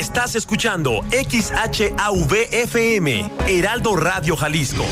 Estás escuchando XHAVFM, Heraldo Radio Jalisco.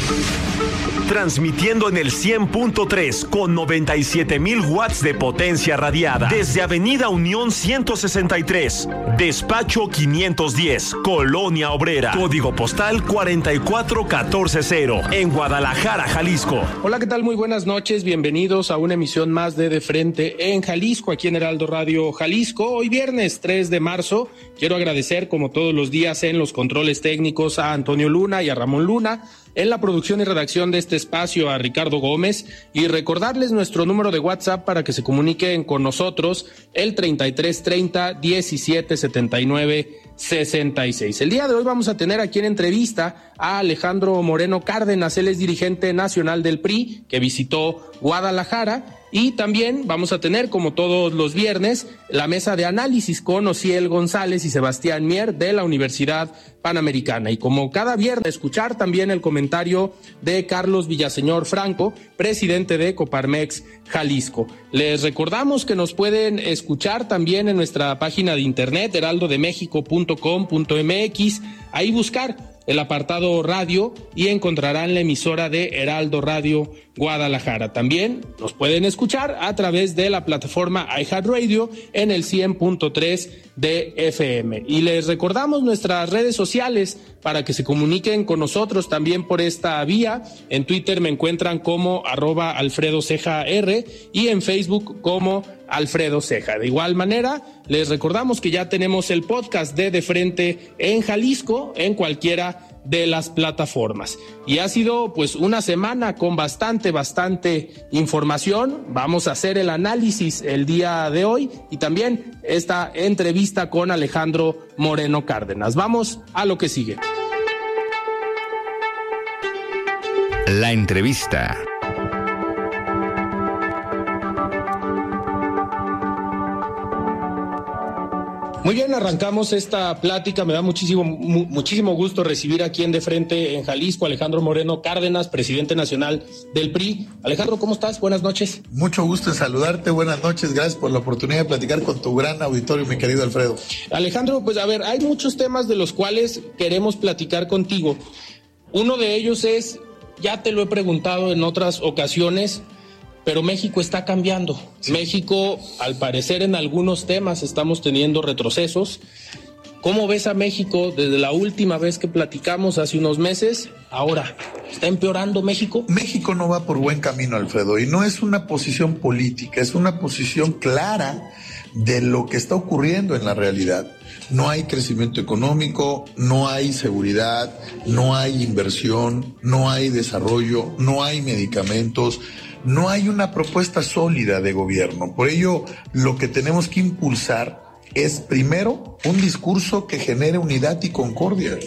Transmitiendo en el 100.3 con 97 mil watts de potencia radiada desde Avenida Unión 163, Despacho 510, Colonia Obrera, Código Postal 44140, en Guadalajara, Jalisco. Hola, ¿qué tal? Muy buenas noches, bienvenidos a una emisión más de De Frente en Jalisco, aquí en Heraldo Radio Jalisco. Hoy viernes 3 de marzo, quiero agradecer como todos los días en los controles técnicos a Antonio Luna y a Ramón Luna en la producción y redacción de este espacio a Ricardo Gómez y recordarles nuestro número de WhatsApp para que se comuniquen con nosotros el 3330 1779 66. El día de hoy vamos a tener aquí en entrevista a Alejandro Moreno Cárdenas, él es dirigente nacional del PRI que visitó Guadalajara y también vamos a tener, como todos los viernes, la mesa de análisis con Ociel González y Sebastián Mier de la Universidad Panamericana. Y como cada viernes, escuchar también el comentario de Carlos Villaseñor Franco, presidente de Coparmex Jalisco. Les recordamos que nos pueden escuchar también en nuestra página de internet, heraldodemexico.com.mx, ahí buscar el apartado radio y encontrarán la emisora de Heraldo Radio Guadalajara. También nos pueden escuchar a través de la plataforma iHeartRadio en el 100.3 de FM. Y les recordamos nuestras redes sociales para que se comuniquen con nosotros también por esta vía. En Twitter me encuentran como arroba Alfredo Ceja R y en Facebook como Alfredo Ceja. De igual manera, les recordamos que ya tenemos el podcast de De Frente en Jalisco, en cualquiera de las plataformas. Y ha sido pues una semana con bastante, bastante información. Vamos a hacer el análisis el día de hoy y también esta entrevista con Alejandro Moreno Cárdenas. Vamos a lo que sigue. La entrevista. Muy bien, arrancamos esta plática. Me da muchísimo, muchísimo gusto recibir aquí en De Frente en Jalisco Alejandro Moreno Cárdenas, presidente nacional del PRI. Alejandro, ¿cómo estás? Buenas noches. Mucho gusto en saludarte. Buenas noches. Gracias por la oportunidad de platicar con tu gran auditorio, mi querido Alfredo. Alejandro, pues a ver, hay muchos temas de los cuales queremos platicar contigo. Uno de ellos es, ya te lo he preguntado en otras ocasiones, pero México está cambiando. México, al parecer, en algunos temas estamos teniendo retrocesos. ¿Cómo ves a México desde la última vez que platicamos hace unos meses? Ahora, ¿está empeorando México? México no va por buen camino, Alfredo, y no es una posición política, es una posición clara de lo que está ocurriendo en la realidad. No hay crecimiento económico, no hay seguridad, no hay inversión, no hay desarrollo, no hay medicamentos no hay una propuesta sólida de gobierno. Por ello, lo que tenemos que impulsar es primero un discurso que genere unidad y concordia,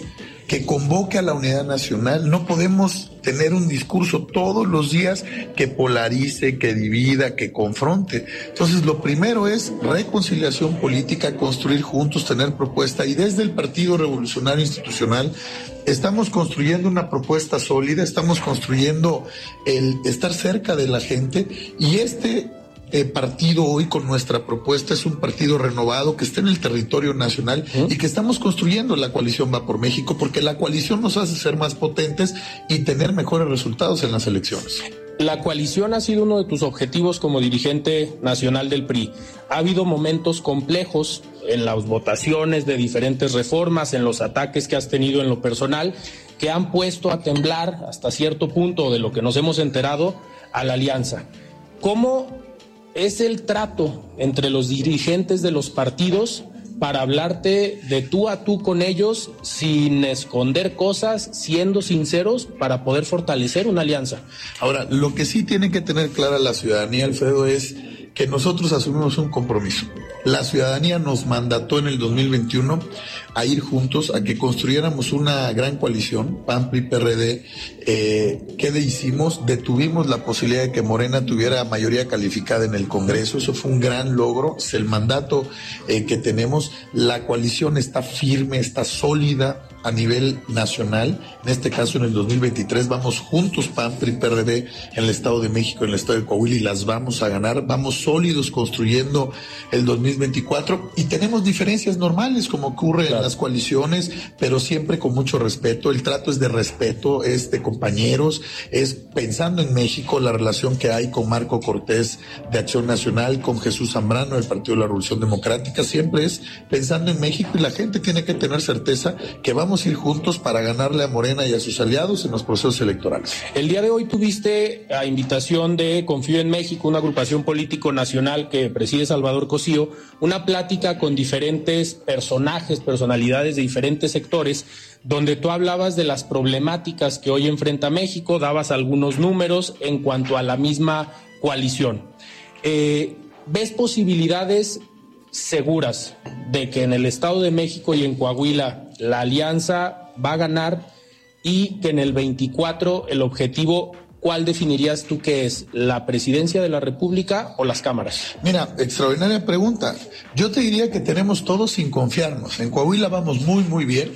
que convoque a la unidad nacional. No podemos tener un discurso todos los días que polarice, que divida, que confronte. Entonces, lo primero es reconciliación política, construir juntos, tener propuesta y desde el Partido Revolucionario Institucional estamos construyendo una propuesta sólida, estamos construyendo el estar cerca de la gente y este eh, partido hoy con nuestra propuesta es un partido renovado que está en el territorio nacional y que estamos construyendo la coalición Va por México porque la coalición nos hace ser más potentes y tener mejores resultados en las elecciones. La coalición ha sido uno de tus objetivos como dirigente nacional del PRI. Ha habido momentos complejos en las votaciones de diferentes reformas, en los ataques que has tenido en lo personal, que han puesto a temblar hasta cierto punto de lo que nos hemos enterado a la alianza. ¿Cómo es el trato entre los dirigentes de los partidos para hablarte de tú a tú con ellos sin esconder cosas, siendo sinceros para poder fortalecer una alianza. Ahora, lo que sí tiene que tener clara la ciudadanía, Alfredo, es que nosotros asumimos un compromiso. La ciudadanía nos mandató en el 2021 a ir juntos, a que construyéramos una gran coalición, PAN, PRI, PRD. Eh, ¿Qué hicimos? Detuvimos la posibilidad de que Morena tuviera mayoría calificada en el Congreso. Eso fue un gran logro. Es el mandato eh, que tenemos. La coalición está firme, está sólida a nivel nacional. En este caso, en el 2023, vamos juntos, PAN, PRI, PRD, en el Estado de México, en el Estado de Coahuila, y las vamos a ganar. Vamos sólidos construyendo el 2024 y tenemos diferencias normales, como ocurre en las coaliciones, pero siempre con mucho respeto. El trato es de respeto, es de compañeros, es pensando en México, la relación que hay con Marco Cortés de Acción Nacional, con Jesús Zambrano del Partido de la Revolución Democrática, siempre es pensando en México y la gente tiene que tener certeza que vamos ir juntos para ganarle a Morena y a sus aliados en los procesos electorales. El día de hoy tuviste a invitación de Confío en México, una agrupación político nacional que preside Salvador Cosío, una plática con diferentes personajes, personalidades de diferentes sectores, donde tú hablabas de las problemáticas que hoy enfrenta México, dabas algunos números en cuanto a la misma coalición. Eh, ¿Ves posibilidades seguras de que en el Estado de México y en Coahuila la alianza va a ganar y que en el 24 el objetivo, ¿cuál definirías tú que es? ¿La presidencia de la República o las cámaras? Mira, extraordinaria pregunta. Yo te diría que tenemos todos sin confiarnos. En Coahuila vamos muy, muy bien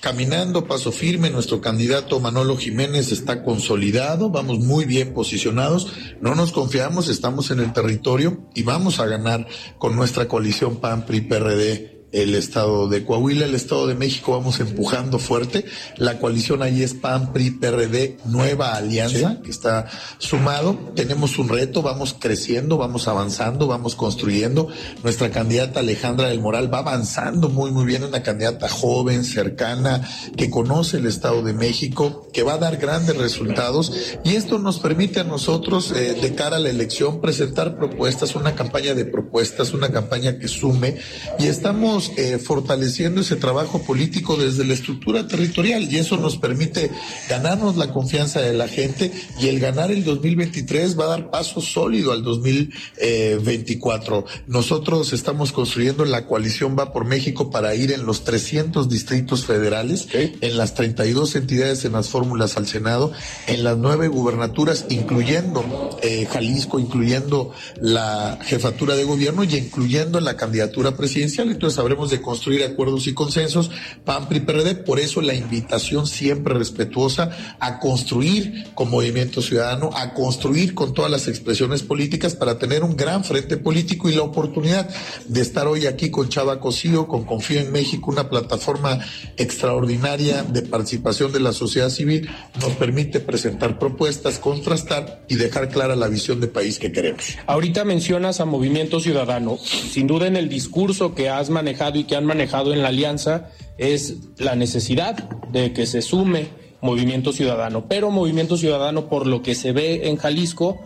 caminando paso firme. Nuestro candidato Manolo Jiménez está consolidado, vamos muy bien posicionados, no nos confiamos, estamos en el territorio y vamos a ganar con nuestra coalición PAN, PRI, PRD el estado de Coahuila, el estado de México vamos empujando fuerte. La coalición ahí es PAN, PRI, PRD, nueva alianza que está sumado. Tenemos un reto, vamos creciendo, vamos avanzando, vamos construyendo. Nuestra candidata Alejandra del Moral va avanzando muy, muy bien, una candidata joven, cercana, que conoce el estado de México, que va a dar grandes resultados y esto nos permite a nosotros, eh, de cara a la elección, presentar propuestas, una campaña de propuestas, una campaña que sume y estamos eh, fortaleciendo ese trabajo político desde la estructura territorial y eso nos permite ganarnos la confianza de la gente y el ganar el 2023 va a dar paso sólido al 2024. Nosotros estamos construyendo la coalición Va por México para ir en los 300 distritos federales, en las 32 entidades en las fórmulas al Senado, en las nueve gubernaturas, incluyendo eh, Jalisco, incluyendo la jefatura de gobierno y incluyendo la candidatura presidencial. Entonces, habremos de construir acuerdos y consensos, PAN, PRI, PRD, por eso la invitación siempre respetuosa a construir con Movimiento Ciudadano, a construir con todas las expresiones políticas para tener un gran frente político y la oportunidad de estar hoy aquí con Chava Cosío, con Confío en México, una plataforma extraordinaria de participación de la sociedad civil, nos permite presentar propuestas, contrastar y dejar clara la visión de país que queremos. Ahorita mencionas a Movimiento Ciudadano, sin duda en el discurso que has manejado, y que han manejado en la alianza es la necesidad de que se sume Movimiento Ciudadano. Pero Movimiento Ciudadano, por lo que se ve en Jalisco,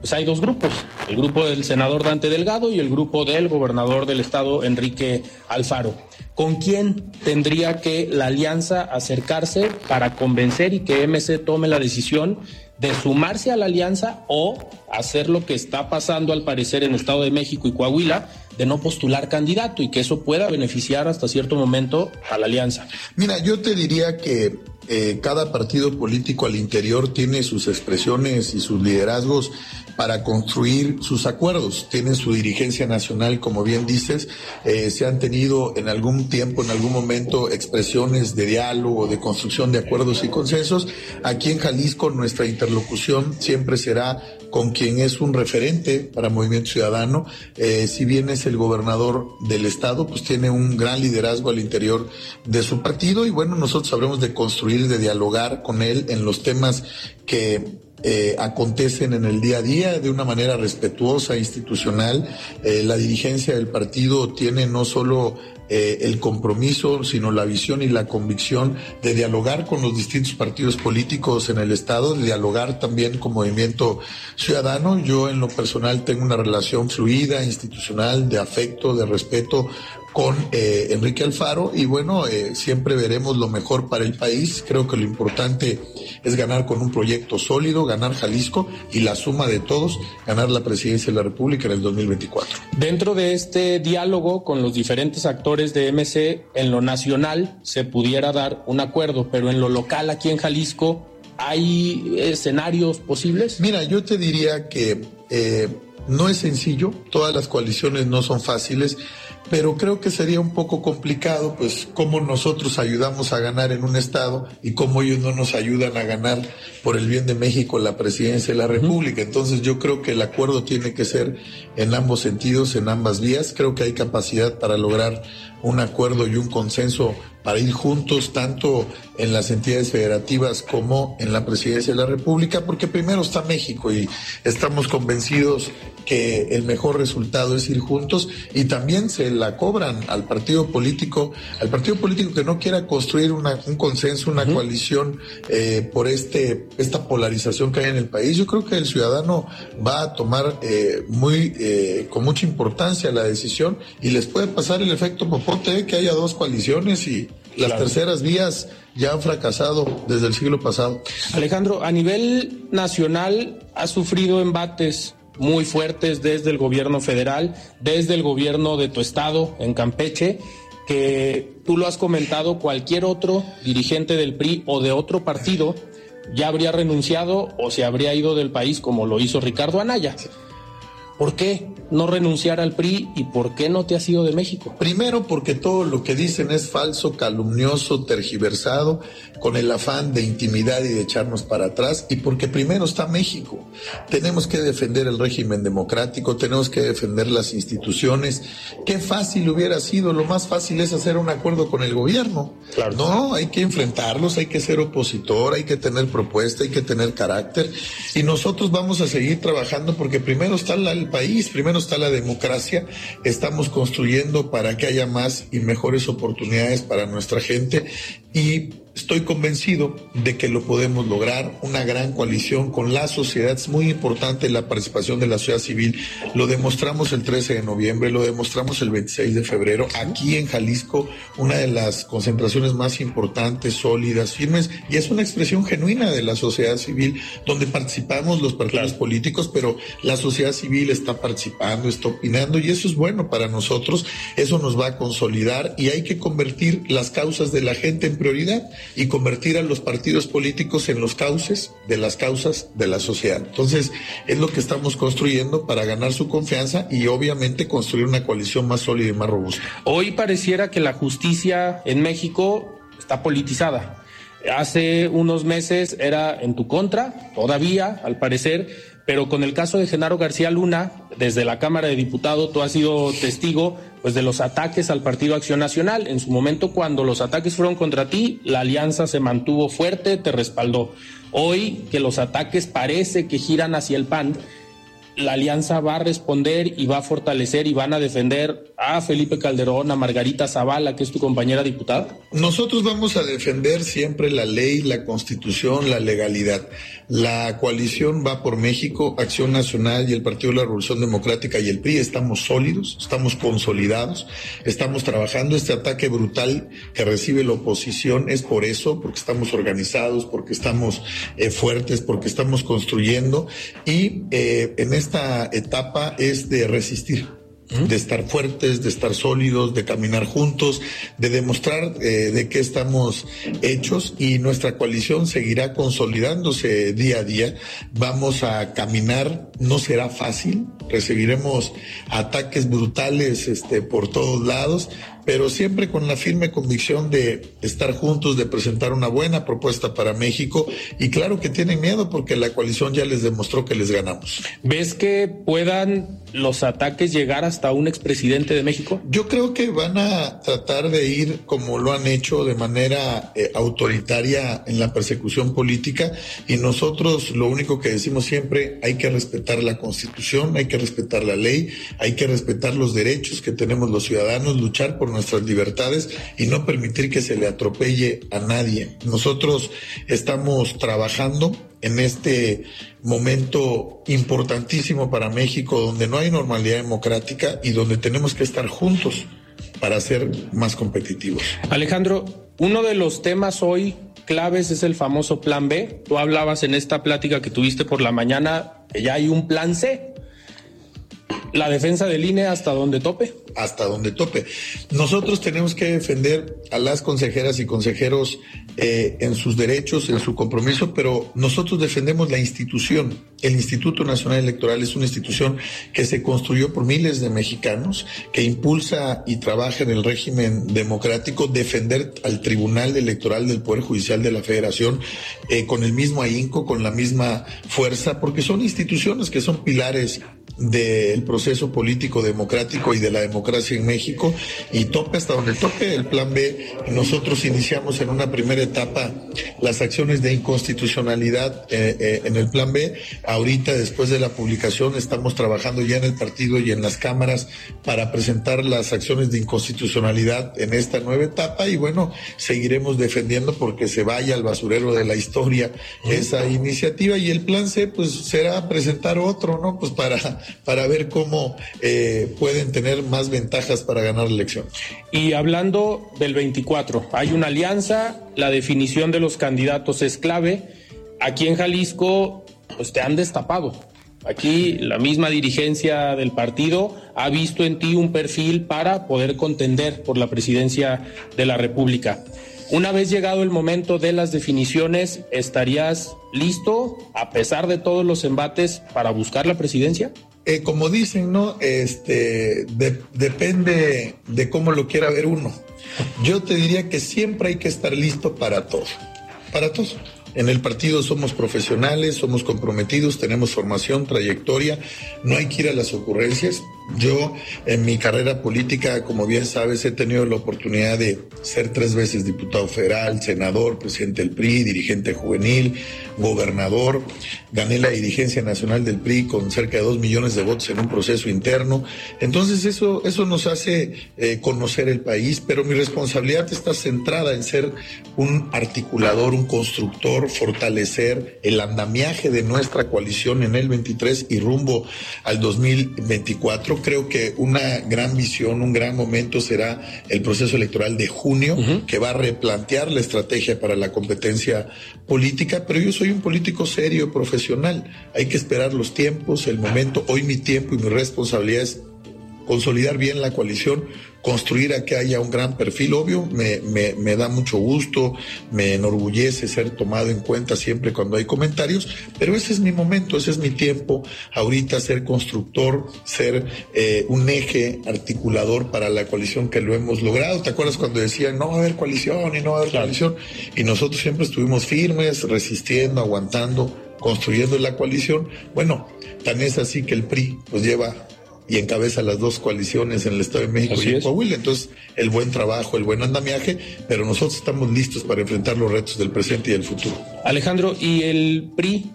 pues hay dos grupos, el grupo del senador Dante Delgado y el grupo del gobernador del estado Enrique Alfaro. ¿Con quién tendría que la alianza acercarse para convencer y que MC tome la decisión de sumarse a la alianza o hacer lo que está pasando al parecer en Estado de México y Coahuila, de no postular candidato y que eso pueda beneficiar hasta cierto momento a la alianza. Mira, yo te diría que eh, cada partido político al interior tiene sus expresiones y sus liderazgos para construir sus acuerdos. Tienen su dirigencia nacional, como bien dices, eh, se han tenido en algún tiempo, en algún momento, expresiones de diálogo, de construcción de acuerdos y consensos. Aquí en Jalisco nuestra interlocución siempre será con quien es un referente para Movimiento Ciudadano. Eh, si bien es el gobernador del estado, pues tiene un gran liderazgo al interior de su partido y bueno, nosotros sabremos de construir, de dialogar con él en los temas que eh, acontecen en el día a día de una manera respetuosa, institucional. Eh, la dirigencia del partido tiene no solo eh, el compromiso, sino la visión y la convicción de dialogar con los distintos partidos políticos en el Estado, de dialogar también con Movimiento Ciudadano. Yo en lo personal tengo una relación fluida, institucional, de afecto, de respeto con eh, Enrique Alfaro y bueno, eh, siempre veremos lo mejor para el país. Creo que lo importante es ganar con un proyecto sólido, ganar Jalisco y la suma de todos, ganar la presidencia de la República en el 2024. Dentro de este diálogo con los diferentes actores de MC, en lo nacional se pudiera dar un acuerdo, pero en lo local aquí en Jalisco, ¿hay escenarios posibles? Mira, yo te diría que eh, no es sencillo, todas las coaliciones no son fáciles pero creo que sería un poco complicado, pues, cómo nosotros ayudamos a ganar en un Estado y cómo ellos no nos ayudan a ganar por el bien de México la presidencia de la República. Entonces yo creo que el acuerdo tiene que ser en ambos sentidos, en ambas vías. Creo que hay capacidad para lograr un acuerdo y un consenso para ir juntos tanto en las entidades federativas como en la presidencia de la República, porque primero está México y estamos convencidos que el mejor resultado es ir juntos y también se la cobran al partido político, al partido político que no quiera construir un consenso, una coalición eh, por este esta polarización que hay en el país. Yo creo que el ciudadano va a tomar eh, muy eh, con mucha importancia la decisión y les puede pasar el efecto popote que haya dos coaliciones y las terceras vías ya han fracasado desde el siglo pasado. Alejandro, a nivel nacional ha sufrido embates muy fuertes desde el gobierno federal, desde el gobierno de tu estado, en Campeche, que tú lo has comentado, cualquier otro dirigente del PRI o de otro partido ya habría renunciado o se habría ido del país como lo hizo Ricardo Anaya. ¿Por qué no renunciar al PRI y por qué no te has ido de México? Primero porque todo lo que dicen es falso, calumnioso, tergiversado, con el afán de intimidad y de echarnos para atrás, y porque primero está México. Tenemos que defender el régimen democrático, tenemos que defender las instituciones. Qué fácil hubiera sido, lo más fácil es hacer un acuerdo con el gobierno. Claro. No, hay que enfrentarlos, hay que ser opositor, hay que tener propuesta, hay que tener carácter, y nosotros vamos a seguir trabajando porque primero está la país, primero está la democracia, estamos construyendo para que haya más y mejores oportunidades para nuestra gente. Y estoy convencido de que lo podemos lograr, una gran coalición con la sociedad. Es muy importante la participación de la sociedad civil. Lo demostramos el 13 de noviembre, lo demostramos el 26 de febrero. Aquí en Jalisco, una de las concentraciones más importantes, sólidas, firmes, y es una expresión genuina de la sociedad civil, donde participamos los partidos políticos, pero la sociedad civil está participando, está opinando, y eso es bueno para nosotros. Eso nos va a consolidar y hay que convertir las causas de la gente en prioridad y convertir a los partidos políticos en los cauces de las causas de la sociedad. Entonces, es lo que estamos construyendo para ganar su confianza y obviamente construir una coalición más sólida y más robusta. Hoy pareciera que la justicia en México está politizada. Hace unos meses era en tu contra, todavía, al parecer, pero con el caso de Genaro García Luna, desde la Cámara de Diputados, tú has sido testigo pues de los ataques al Partido Acción Nacional. En su momento, cuando los ataques fueron contra ti, la alianza se mantuvo fuerte, te respaldó. Hoy que los ataques parece que giran hacia el PAN, la alianza va a responder y va a fortalecer y van a defender a Felipe Calderón, a Margarita Zavala, que es tu compañera diputada? Nosotros vamos a defender siempre la ley, la constitución, la legalidad. La coalición va por México, Acción Nacional y el Partido de la Revolución Democrática y el PRI estamos sólidos, estamos consolidados, estamos trabajando. Este ataque brutal que recibe la oposición es por eso, porque estamos organizados, porque estamos eh, fuertes, porque estamos construyendo y eh, en esta etapa es de resistir de estar fuertes, de estar sólidos, de caminar juntos, de demostrar eh, de qué estamos hechos y nuestra coalición seguirá consolidándose día a día. Vamos a caminar, no será fácil, recibiremos ataques brutales este, por todos lados, pero siempre con la firme convicción de estar juntos, de presentar una buena propuesta para México. Y claro que tienen miedo porque la coalición ya les demostró que les ganamos. ¿Ves que puedan los ataques llegar hasta un expresidente de México? Yo creo que van a tratar de ir como lo han hecho de manera eh, autoritaria en la persecución política y nosotros lo único que decimos siempre hay que respetar la constitución, hay que respetar la ley, hay que respetar los derechos que tenemos los ciudadanos, luchar por nuestras libertades y no permitir que se le atropelle a nadie. Nosotros estamos trabajando en este momento importantísimo para México, donde no hay normalidad democrática y donde tenemos que estar juntos para ser más competitivos. Alejandro, uno de los temas hoy claves es el famoso plan B. Tú hablabas en esta plática que tuviste por la mañana que ya hay un plan C. La defensa del INE hasta donde tope. Hasta donde tope. Nosotros tenemos que defender a las consejeras y consejeros eh, en sus derechos, en su compromiso, pero nosotros defendemos la institución. El Instituto Nacional Electoral es una institución que se construyó por miles de mexicanos, que impulsa y trabaja en el régimen democrático, defender al Tribunal Electoral del Poder Judicial de la Federación eh, con el mismo ahínco, con la misma fuerza, porque son instituciones que son pilares del proceso político democrático y de la democracia en México y tope hasta donde tope el plan B. Nosotros iniciamos en una primera etapa las acciones de inconstitucionalidad eh, eh, en el plan B. Ahorita, después de la publicación, estamos trabajando ya en el partido y en las cámaras para presentar las acciones de inconstitucionalidad en esta nueva etapa y bueno, seguiremos defendiendo porque se vaya al basurero de la historia esa iniciativa y el plan C pues será presentar otro, ¿no? Pues para para ver cómo eh, pueden tener más ventajas para ganar la elección. Y hablando del 24, hay una alianza, la definición de los candidatos es clave. Aquí en Jalisco, pues te han destapado. Aquí la misma dirigencia del partido ha visto en ti un perfil para poder contender por la presidencia de la República. Una vez llegado el momento de las definiciones, ¿estarías listo, a pesar de todos los embates, para buscar la presidencia? Eh, como dicen, ¿no? Este, depende de cómo lo quiera ver uno. Yo te diría que siempre hay que estar listo para todo, para todo. En el partido somos profesionales, somos comprometidos, tenemos formación, trayectoria, no hay que ir a las ocurrencias. Yo en mi carrera política, como bien sabes, he tenido la oportunidad de ser tres veces diputado federal, senador, presidente del PRI, dirigente juvenil, gobernador. Gané la dirigencia nacional del PRI con cerca de dos millones de votos en un proceso interno. Entonces eso, eso nos hace eh, conocer el país, pero mi responsabilidad está centrada en ser un articulador, un constructor, fortalecer el andamiaje de nuestra coalición en el 23 y rumbo al 2024 creo que una gran visión, un gran momento será el proceso electoral de junio, que va a replantear la estrategia para la competencia política, pero yo soy un político serio, profesional. Hay que esperar los tiempos, el momento. Hoy mi tiempo y mi responsabilidad es consolidar bien la coalición, construir a que haya un gran perfil. Obvio, me, me, da mucho gusto, me enorgullece ser tomado en cuenta siempre cuando hay comentarios, pero ese es mi momento, ese es mi tiempo. Ahorita ser constructor, ser eh, un eje articulador para la coalición que lo hemos logrado. ¿Te acuerdas cuando decían no va a haber coalición y no va a haber coalición? Y nosotros siempre estuvimos firmes, resistiendo, aguantando construyendo la coalición. Bueno, tan es así que el PRI pues lleva y encabeza las dos coaliciones en el Estado de México y en Coahuila. Entonces, el buen trabajo, el buen andamiaje, pero nosotros estamos listos para enfrentar los retos del presente y del futuro. Alejandro, ¿y el PRI?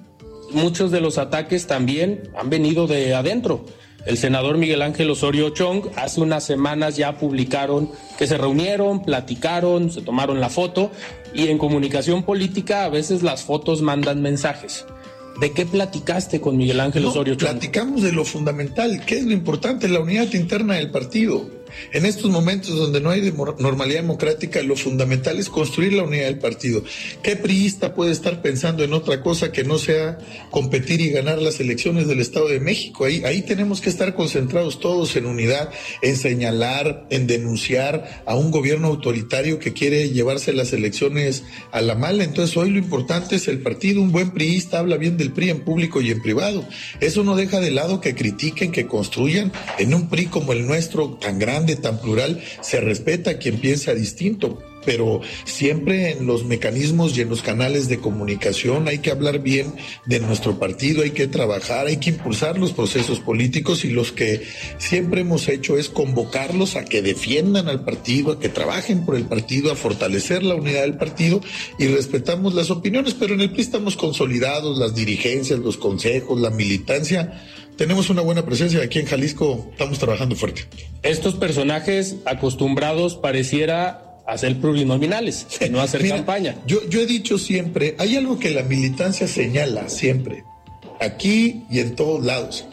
Muchos de los ataques también han venido de adentro. El senador Miguel Ángel Osorio Chong hace unas semanas ya publicaron que se reunieron, platicaron, se tomaron la foto y en comunicación política a veces las fotos mandan mensajes. ¿De qué platicaste con Miguel Ángel Osorio? platicamos de lo fundamental, ¿qué es lo importante? La unidad interna del partido. En estos momentos donde no hay normalidad democrática, lo fundamental es construir la unidad del partido. ¿Qué priista puede estar pensando en otra cosa que no sea competir y ganar las elecciones del Estado de México? Ahí, ahí tenemos que estar concentrados todos en unidad, en señalar, en denunciar a un gobierno autoritario que quiere llevarse las elecciones a la mala. Entonces hoy lo importante es el partido. Un buen priista habla bien del PRI en público y en privado. Eso no deja de lado que critiquen, que construyan en un PRI como el nuestro tan grande tan plural, se respeta a quien piensa distinto, pero siempre en los mecanismos y en los canales de comunicación hay que hablar bien de nuestro partido, hay que trabajar, hay que impulsar los procesos políticos y los que siempre hemos hecho es convocarlos a que defiendan al partido, a que trabajen por el partido, a fortalecer la unidad del partido y respetamos las opiniones, pero en el PRI estamos consolidados, las dirigencias, los consejos, la militancia tenemos una buena presencia aquí en Jalisco, estamos trabajando fuerte. Estos personajes acostumbrados pareciera a ser plurinominales, no hacer campaña. Yo, yo he dicho siempre, hay algo que la militancia señala siempre, aquí y en todos lados.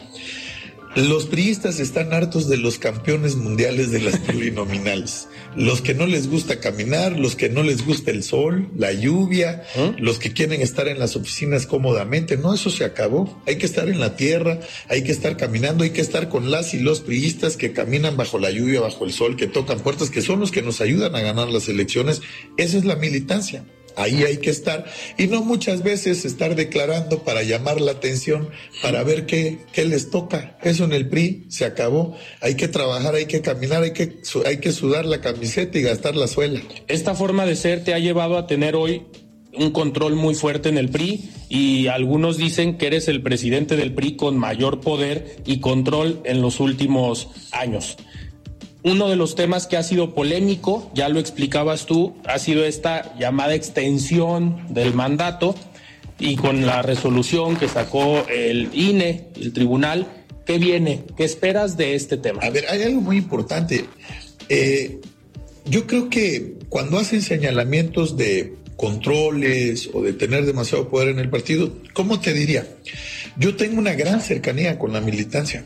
Los priistas están hartos de los campeones mundiales de las plurinominales. Los que no les gusta caminar, los que no les gusta el sol, la lluvia, ¿Ah? los que quieren estar en las oficinas cómodamente. No, eso se acabó. Hay que estar en la tierra, hay que estar caminando, hay que estar con las y los priistas que caminan bajo la lluvia, bajo el sol, que tocan puertas, que son los que nos ayudan a ganar las elecciones. Esa es la militancia. Ahí hay que estar y no muchas veces estar declarando para llamar la atención, para ver qué, qué les toca. Eso en el PRI se acabó. Hay que trabajar, hay que caminar, hay que, hay que sudar la camiseta y gastar la suela. Esta forma de ser te ha llevado a tener hoy un control muy fuerte en el PRI y algunos dicen que eres el presidente del PRI con mayor poder y control en los últimos años. Uno de los temas que ha sido polémico, ya lo explicabas tú, ha sido esta llamada extensión del mandato y con la resolución que sacó el INE, el tribunal, ¿qué viene? ¿Qué esperas de este tema? A ver, hay algo muy importante. Eh, yo creo que cuando hacen señalamientos de controles o de tener demasiado poder en el partido, ¿cómo te diría? Yo tengo una gran cercanía con la militancia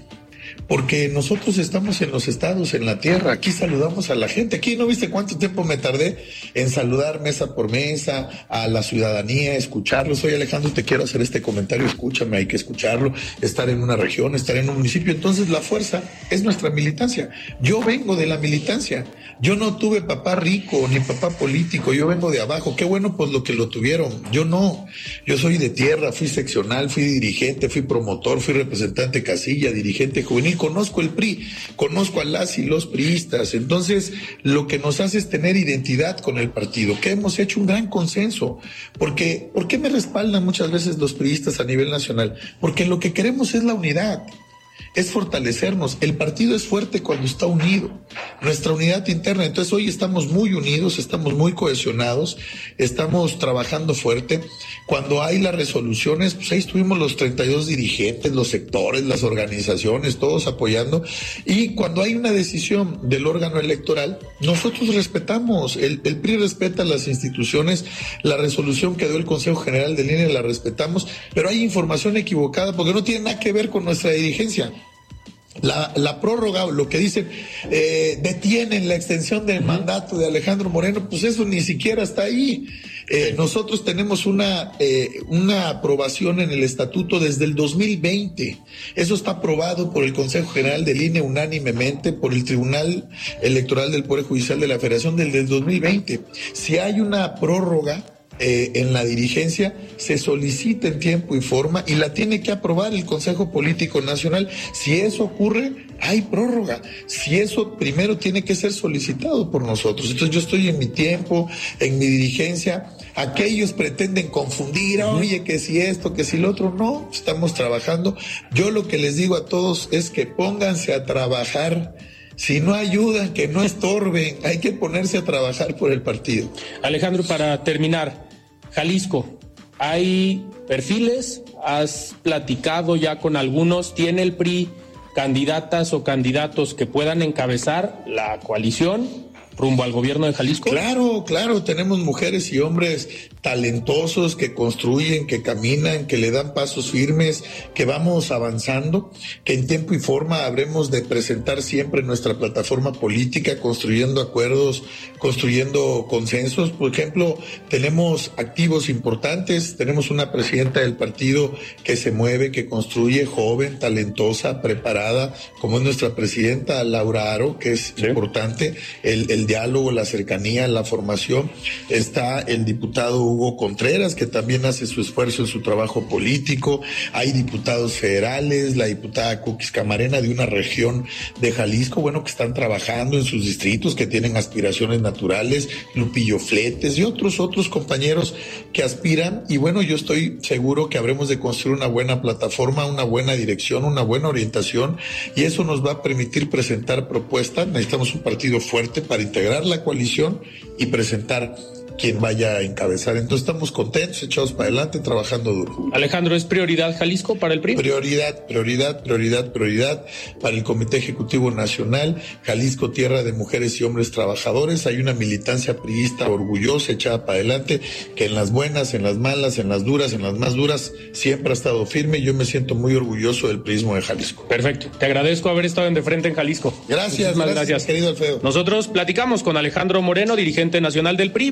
porque nosotros estamos en los estados, en la tierra, aquí saludamos a la gente, aquí no viste cuánto tiempo me tardé en saludar mesa por mesa a la ciudadanía, escucharlos. Soy Alejandro, te quiero hacer este comentario, escúchame, hay que escucharlo, estar en una región, estar en un municipio. Entonces la fuerza es nuestra militancia. Yo vengo de la militancia, yo no tuve papá rico ni papá político, yo vengo de abajo. Qué bueno pues lo que lo tuvieron, yo no, yo soy de tierra, fui seccional, fui dirigente, fui promotor, fui representante casilla, dirigente juvenil conozco el PRI, conozco a las y los priistas. Entonces, lo que nos hace es tener identidad con el partido, que hemos hecho un gran consenso. Porque, ¿por qué me respaldan muchas veces los priistas a nivel nacional? Porque lo que queremos es la unidad es fortalecernos. El partido es fuerte cuando está unido. Nuestra unidad interna. Entonces hoy estamos muy unidos, estamos muy cohesionados, estamos trabajando fuerte. Cuando hay las resoluciones, pues ahí estuvimos los 32 dirigentes, los sectores, las organizaciones, todos apoyando. Y cuando hay una decisión del órgano electoral, nosotros respetamos. El, el PRI respeta las instituciones, la resolución que dio el Consejo General de Línea la respetamos, pero hay información equivocada porque no tiene nada que ver con nuestra dirigencia. La, la, prórroga, lo que dicen, eh, detienen la extensión del mandato de Alejandro Moreno, pues eso ni siquiera está ahí. Eh, nosotros tenemos una, eh, una aprobación en el estatuto desde el 2020. Eso está aprobado por el Consejo General del INE unánimemente, por el Tribunal Electoral del Poder Judicial de la Federación desde el 2020. Si hay una prórroga, eh, en la dirigencia se solicita en tiempo y forma y la tiene que aprobar el Consejo Político Nacional. Si eso ocurre, hay prórroga. Si eso primero tiene que ser solicitado por nosotros. Entonces yo estoy en mi tiempo, en mi dirigencia. Aquellos pretenden confundir, oye, que si esto, que si lo otro. No, estamos trabajando. Yo lo que les digo a todos es que pónganse a trabajar si no ayudan, que no estorben, hay que ponerse a trabajar por el partido. Alejandro, para terminar, Jalisco, ¿hay perfiles? ¿Has platicado ya con algunos? ¿Tiene el PRI candidatas o candidatos que puedan encabezar la coalición? Rumbo al gobierno de Jalisco? Claro, claro, tenemos mujeres y hombres talentosos que construyen, que caminan, que le dan pasos firmes, que vamos avanzando, que en tiempo y forma habremos de presentar siempre nuestra plataforma política, construyendo acuerdos, construyendo consensos. Por ejemplo, tenemos activos importantes, tenemos una presidenta del partido que se mueve, que construye, joven, talentosa, preparada, como es nuestra presidenta Laura Aro, que es importante, el, el diálogo, la cercanía, la formación. Está el diputado Hugo Contreras, que también hace su esfuerzo en su trabajo político. Hay diputados federales, la diputada Cookies Camarena de una región de Jalisco, bueno, que están trabajando en sus distritos, que tienen aspiraciones naturales, Lupillo Fletes y otros, otros compañeros que aspiran. Y bueno, yo estoy seguro que habremos de construir una buena plataforma, una buena dirección, una buena orientación, y eso nos va a permitir presentar propuestas. Necesitamos un partido fuerte para integrar la coalición y presentar quien vaya a encabezar. Entonces estamos contentos, echados para adelante, trabajando duro. Alejandro, ¿es prioridad Jalisco para el PRI? Prioridad, prioridad, prioridad, prioridad para el Comité Ejecutivo Nacional, Jalisco Tierra de Mujeres y Hombres Trabajadores. Hay una militancia priista orgullosa, echada para adelante, que en las buenas, en las malas, en las duras, en las más duras, siempre ha estado firme. Yo me siento muy orgulloso del prismo de Jalisco. Perfecto. Te agradezco haber estado en De Frente en Jalisco. Gracias, gracias, gracias, querido Alfredo. Nosotros platicamos con Alejandro Moreno, dirigente nacional del PRI.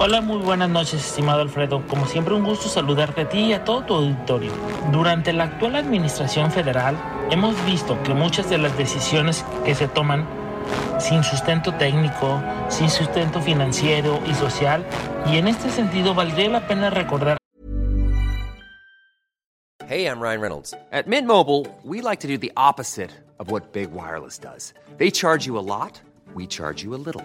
Hola, muy buenas noches, estimado Alfredo. Como siempre, un gusto saludarte a ti y a todo tu auditorio. Durante la actual administración federal, hemos visto que muchas de las decisiones que se toman sin sustento técnico, sin sustento financiero y social, y en este sentido valdría la pena recordar. Hey, I'm Ryan Reynolds. At Mint Mobile, we like to do the opposite of what Big Wireless does. They charge you a lot. we charge you a little.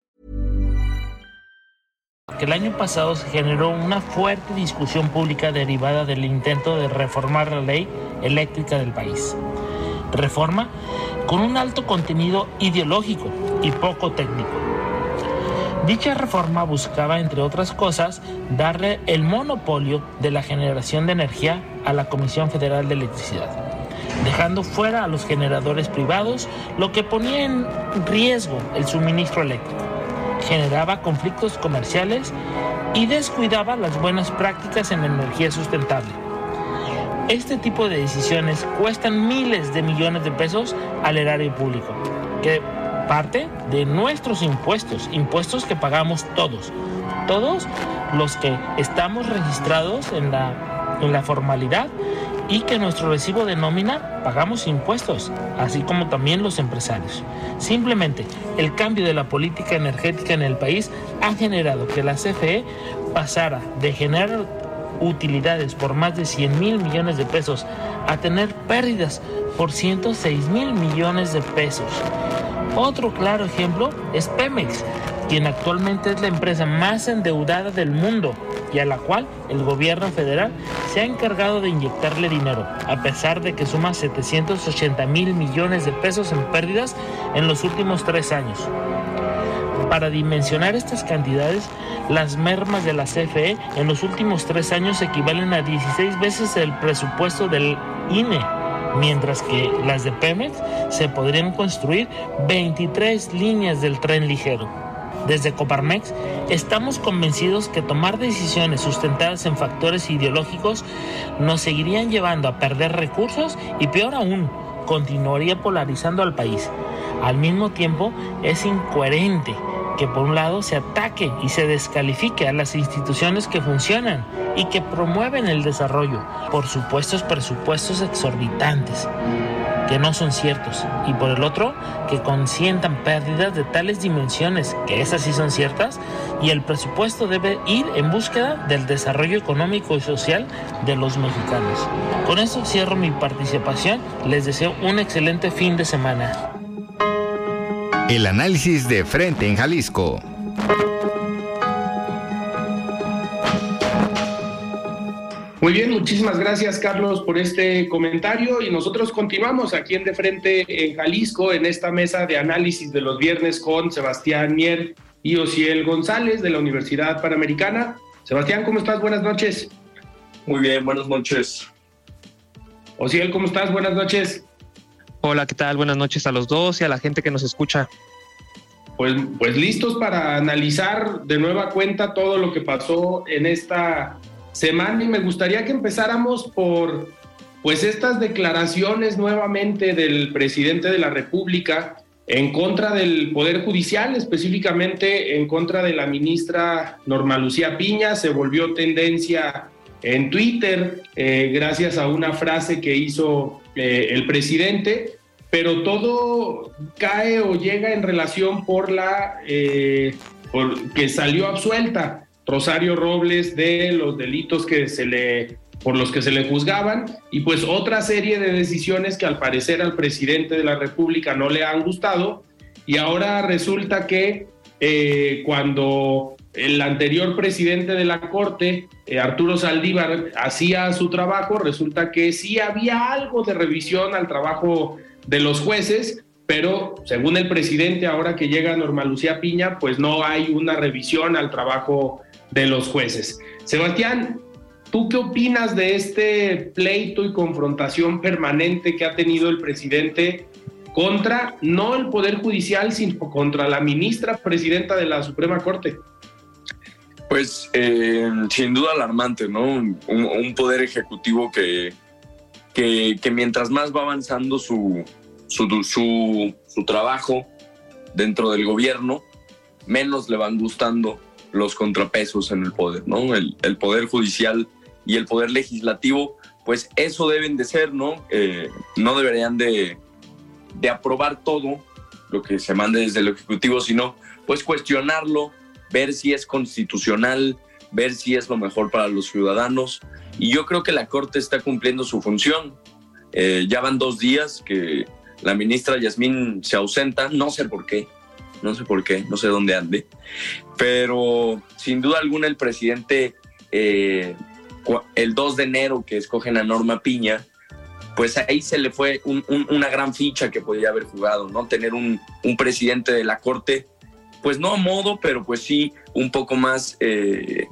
Que el año pasado se generó una fuerte discusión pública derivada del intento de reformar la ley eléctrica del país. Reforma con un alto contenido ideológico y poco técnico. Dicha reforma buscaba, entre otras cosas, darle el monopolio de la generación de energía a la Comisión Federal de Electricidad, dejando fuera a los generadores privados, lo que ponía en riesgo el suministro eléctrico, generaba conflictos comerciales y descuidaba las buenas prácticas en energía sustentable. Este tipo de decisiones cuestan miles de millones de pesos al erario público, que parte de nuestros impuestos, impuestos que pagamos todos, todos los que estamos registrados en la, en la formalidad y que nuestro recibo de nómina pagamos impuestos, así como también los empresarios. Simplemente el cambio de la política energética en el país ha generado que la CFE pasara de generar utilidades por más de 100 mil millones de pesos a tener pérdidas por 106 mil millones de pesos. Otro claro ejemplo es Pemex, quien actualmente es la empresa más endeudada del mundo y a la cual el gobierno federal se ha encargado de inyectarle dinero, a pesar de que suma 780 mil millones de pesos en pérdidas en los últimos tres años. Para dimensionar estas cantidades, las mermas de la CFE en los últimos tres años equivalen a 16 veces el presupuesto del INE, mientras que las de Pemex se podrían construir 23 líneas del tren ligero. Desde Coparmex estamos convencidos que tomar decisiones sustentadas en factores ideológicos nos seguirían llevando a perder recursos y peor aún, continuaría polarizando al país. Al mismo tiempo, es incoherente que por un lado se ataque y se descalifique a las instituciones que funcionan y que promueven el desarrollo por supuestos presupuestos exorbitantes que no son ciertos y por el otro que consientan pérdidas de tales dimensiones que esas sí son ciertas y el presupuesto debe ir en búsqueda del desarrollo económico y social de los mexicanos. Con eso cierro mi participación, les deseo un excelente fin de semana. El análisis de frente en Jalisco. Muy bien, muchísimas gracias Carlos por este comentario y nosotros continuamos aquí en De Frente en Jalisco en esta mesa de análisis de los viernes con Sebastián Mier y Ociel González de la Universidad Panamericana. Sebastián, ¿cómo estás? Buenas noches. Muy bien, buenas noches. Ociel, ¿cómo estás? Buenas noches. Hola, ¿qué tal? Buenas noches a los dos y a la gente que nos escucha. Pues, pues listos para analizar de nueva cuenta todo lo que pasó en esta semana y me gustaría que empezáramos por pues estas declaraciones nuevamente del presidente de la República en contra del Poder Judicial, específicamente en contra de la ministra Norma Lucía Piña, se volvió tendencia en Twitter eh, gracias a una frase que hizo eh, el presidente, pero todo cae o llega en relación por la eh, por, que salió absuelta Rosario Robles de los delitos que se le por los que se le juzgaban y pues otra serie de decisiones que al parecer al presidente de la República no le han gustado. Y ahora resulta que eh, cuando el anterior presidente de la Corte, eh, Arturo Saldívar, hacía su trabajo, resulta que sí había algo de revisión al trabajo de los jueces, pero según el presidente, ahora que llega Norma Lucía Piña, pues no hay una revisión al trabajo de los jueces. Sebastián, ¿tú qué opinas de este pleito y confrontación permanente que ha tenido el presidente contra no el Poder Judicial, sino contra la ministra presidenta de la Suprema Corte? Pues eh, sin duda alarmante, ¿no? Un, poder ejecutivo que, que, mientras más va avanzando su, su, su, su trabajo dentro del gobierno, menos le van gustando los contrapesos en el poder, ¿no? El, poder judicial y el poder legislativo, pues eso deben de ser, ¿no? Eh, no deberían de, de aprobar todo lo que se mande desde el Ejecutivo, sino pues cuestionarlo, ver si es constitucional, ver si es lo mejor para los ciudadanos. Y yo creo que la Corte está cumpliendo su función. Eh, ya van dos días que la ministra Yasmín se ausenta, no sé por qué, no sé por qué, no sé dónde ande, pero sin duda alguna el presidente, eh, el 2 de enero que escogen a Norma Piña, pues ahí se le fue una gran ficha que podía haber jugado, ¿no? Tener un, presidente de la Corte, pues no a modo, pero pues sí un poco más eh,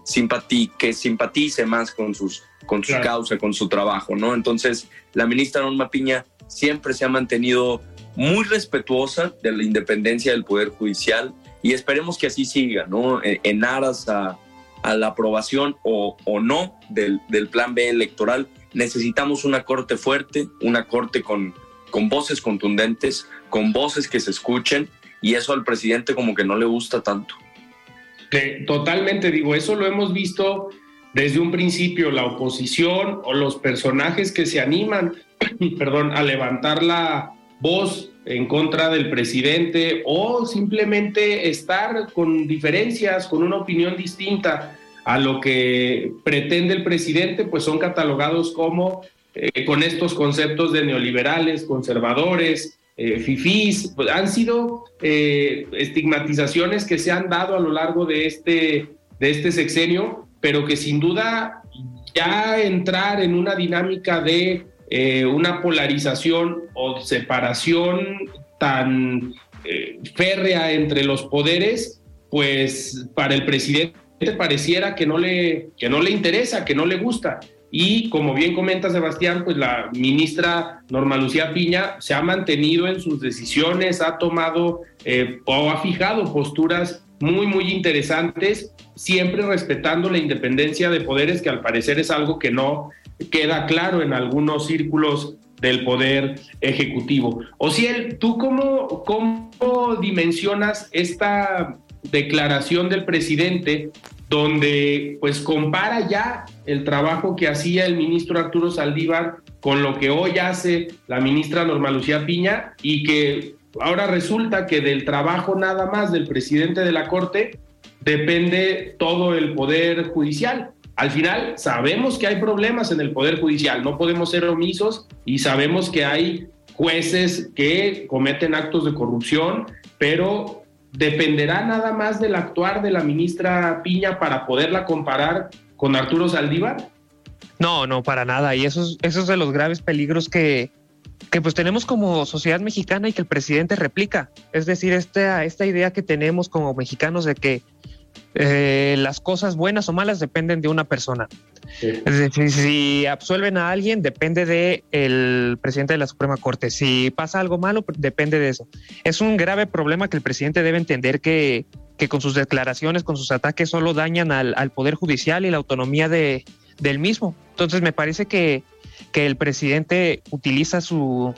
que simpatice más con, sus, con su causa, con su trabajo, ¿no? Entonces, la ministra Norma Piña siempre se ha mantenido muy respetuosa de la independencia del Poder Judicial y esperemos que así siga, ¿no? En, aras a, la aprobación o, no del, plan B electoral, necesitamos una corte fuerte, una corte con, con voces contundentes, con voces que se escuchen y eso al presidente como que no le gusta tanto. totalmente, digo, eso lo hemos visto desde un principio, la oposición o los personajes que se animan, perdón, a levantar la, voz en contra del presidente o simplemente estar con diferencias, con una opinión distinta a lo que pretende el presidente, pues son catalogados como eh, con estos conceptos de neoliberales, conservadores, eh, fifís, pues han sido eh, estigmatizaciones que se han dado a lo largo de este, de este sexenio, pero que sin duda ya entrar en una dinámica de eh, una polarización o separación tan eh, férrea entre los poderes, pues para el presidente pareciera que no le, que no le interesa, que no le gusta. Y como bien comenta Sebastián, pues la ministra Norma Lucía Piña se ha mantenido en sus decisiones, ha tomado eh, o ha fijado posturas muy, muy interesantes, siempre respetando la independencia de poderes, que al parecer es algo que no queda claro en algunos círculos del poder ejecutivo. Ociel, ¿tú cómo, cómo dimensionas esta declaración del presidente donde pues compara ya el trabajo que hacía el ministro Arturo Saldívar con lo que hoy hace la ministra Norma Lucía Piña y que ahora resulta que del trabajo nada más del presidente de la Corte depende todo el poder judicial. Al final sabemos que hay problemas en el Poder Judicial, no podemos ser omisos y sabemos que hay jueces que cometen actos de corrupción, pero dependerá nada más del actuar de la ministra Piña para poderla comparar con Arturo Saldívar. No, no, para nada. Y eso es, de los graves peligros que, que pues tenemos como sociedad mexicana y que el presidente replica. Es decir, esta, esta idea que tenemos como mexicanos de que eh, las cosas buenas o malas dependen de una persona. Si absuelven a alguien, depende del el presidente de la Suprema Corte. Si pasa algo malo, depende de eso. Es un grave problema que el presidente debe entender que, que con sus declaraciones, con sus ataques, solo dañan al, Poder Judicial y la autonomía de, del mismo. Entonces, me parece que, que el presidente utiliza su,